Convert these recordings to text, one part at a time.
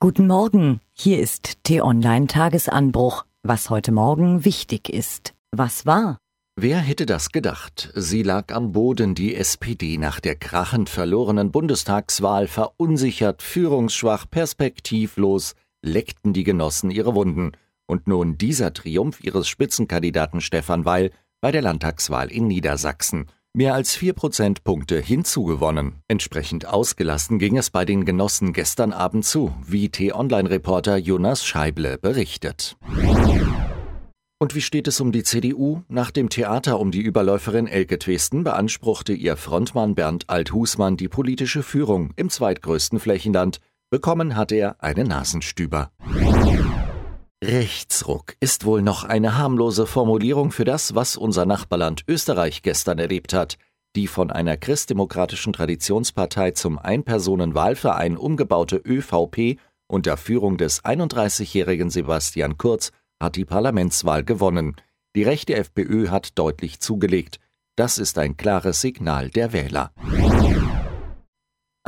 Guten Morgen, hier ist T-Online Tagesanbruch. Was heute Morgen wichtig ist. Was war? Wer hätte das gedacht? Sie lag am Boden, die SPD nach der krachend verlorenen Bundestagswahl verunsichert, führungsschwach, perspektivlos, leckten die Genossen ihre Wunden. Und nun dieser Triumph ihres Spitzenkandidaten Stefan Weil bei der Landtagswahl in Niedersachsen mehr als vier Prozentpunkte hinzugewonnen. Entsprechend ausgelassen ging es bei den Genossen gestern Abend zu, wie T-Online-Reporter Jonas Scheible berichtet. Und wie steht es um die CDU? Nach dem Theater um die Überläuferin Elke Twesten beanspruchte ihr Frontmann Bernd Althusmann die politische Führung im zweitgrößten Flächenland. Bekommen hat er eine Nasenstüber. Rechtsruck ist wohl noch eine harmlose Formulierung für das, was unser Nachbarland Österreich gestern erlebt hat. Die von einer christdemokratischen Traditionspartei zum Einpersonenwahlverein umgebaute ÖVP unter Führung des 31-jährigen Sebastian Kurz hat die Parlamentswahl gewonnen. Die rechte FPÖ hat deutlich zugelegt. Das ist ein klares Signal der Wähler.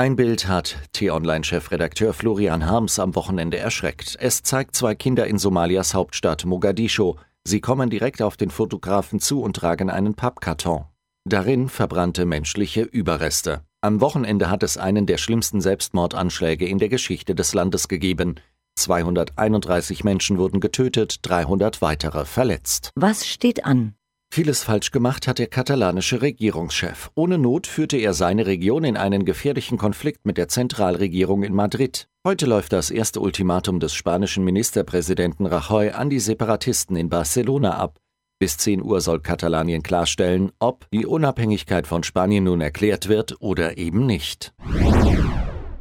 Ein Bild hat T-Online-Chefredakteur Florian Harms am Wochenende erschreckt. Es zeigt zwei Kinder in Somalias Hauptstadt Mogadischu. Sie kommen direkt auf den Fotografen zu und tragen einen Pappkarton. Darin verbrannte menschliche Überreste. Am Wochenende hat es einen der schlimmsten Selbstmordanschläge in der Geschichte des Landes gegeben. 231 Menschen wurden getötet, 300 weitere verletzt. Was steht an? Vieles falsch gemacht hat der katalanische Regierungschef. Ohne Not führte er seine Region in einen gefährlichen Konflikt mit der Zentralregierung in Madrid. Heute läuft das erste Ultimatum des spanischen Ministerpräsidenten Rajoy an die Separatisten in Barcelona ab. Bis 10 Uhr soll Katalanien klarstellen, ob die Unabhängigkeit von Spanien nun erklärt wird oder eben nicht.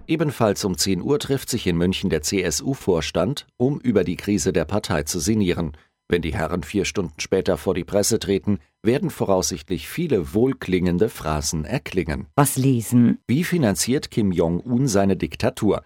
Ebenfalls um 10 Uhr trifft sich in München der CSU-Vorstand, um über die Krise der Partei zu sinnieren. Wenn die Herren vier Stunden später vor die Presse treten, werden voraussichtlich viele wohlklingende Phrasen erklingen. Was lesen? Wie finanziert Kim Jong-un seine Diktatur?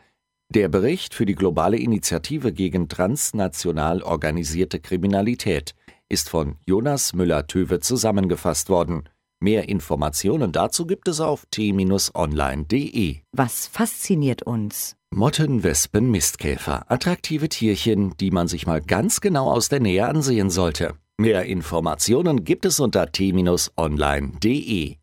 Der Bericht für die globale Initiative gegen transnational organisierte Kriminalität ist von Jonas Müller-Töwe zusammengefasst worden. Mehr Informationen dazu gibt es auf t-online.de. Was fasziniert uns? Motten, Wespen, Mistkäfer. Attraktive Tierchen, die man sich mal ganz genau aus der Nähe ansehen sollte. Mehr Informationen gibt es unter t-online.de.